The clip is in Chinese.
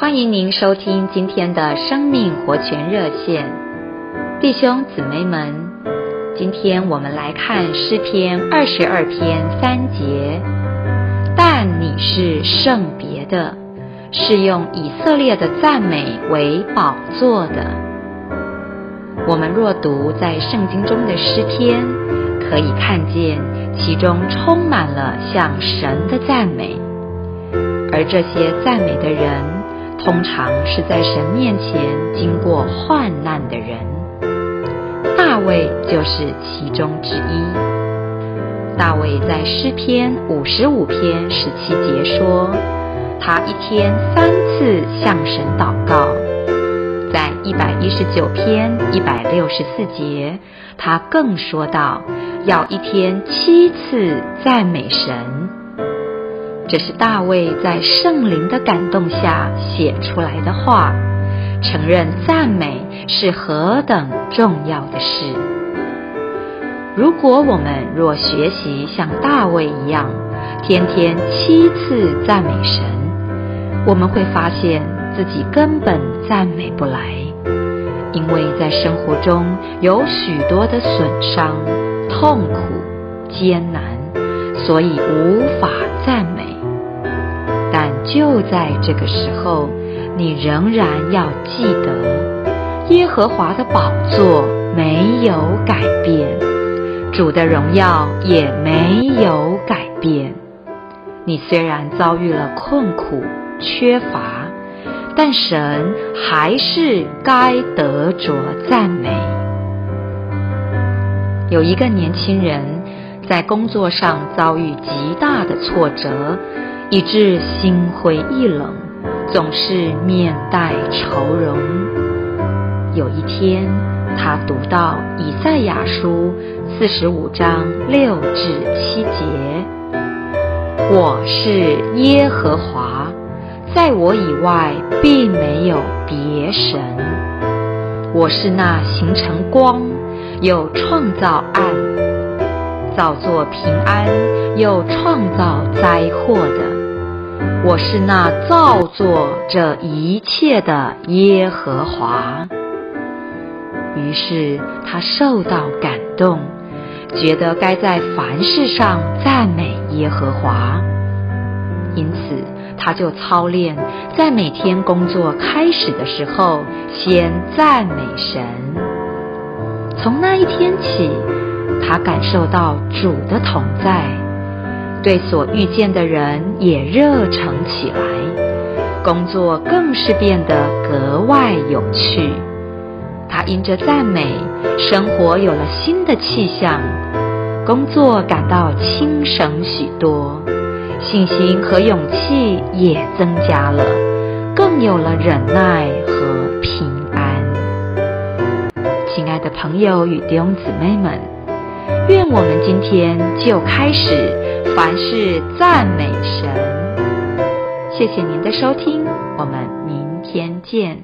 欢迎您收听今天的生命活泉热线，弟兄姊妹们，今天我们来看诗篇二十二篇三节。但你是圣别的，是用以色列的赞美为宝座的。我们若读在圣经中的诗篇，可以看见其中充满了向神的赞美，而这些赞美的人。通常是在神面前经过患难的人，大卫就是其中之一。大卫在诗篇五十五篇十七节说，他一天三次向神祷告。在一百一十九篇一百六十四节，他更说道，要一天七次赞美神。这是大卫在圣灵的感动下写出来的话，承认赞美是何等重要的事。如果我们若学习像大卫一样，天天七次赞美神，我们会发现自己根本赞美不来，因为在生活中有许多的损伤、痛苦、艰难，所以无法赞美。就在这个时候，你仍然要记得，耶和华的宝座没有改变，主的荣耀也没有改变。你虽然遭遇了困苦、缺乏，但神还是该得着赞美。有一个年轻人在工作上遭遇极大的挫折。以致心灰意冷，总是面带愁容。有一天，他读到以赛亚书四十五章六至七节：“我是耶和华，在我以外并没有别神。我是那形成光，又创造暗，造作平安，又创造灾祸的。”我是那造作这一切的耶和华。于是他受到感动，觉得该在凡事上赞美耶和华。因此，他就操练，在每天工作开始的时候，先赞美神。从那一天起，他感受到主的同在。对所遇见的人也热诚起来，工作更是变得格外有趣。他因着赞美，生活有了新的气象，工作感到轻省许多，信心和勇气也增加了，更有了忍耐和平安。亲爱的朋友与弟兄姊妹们，愿我们今天就开始。凡事赞美神。谢谢您的收听，我们明天见。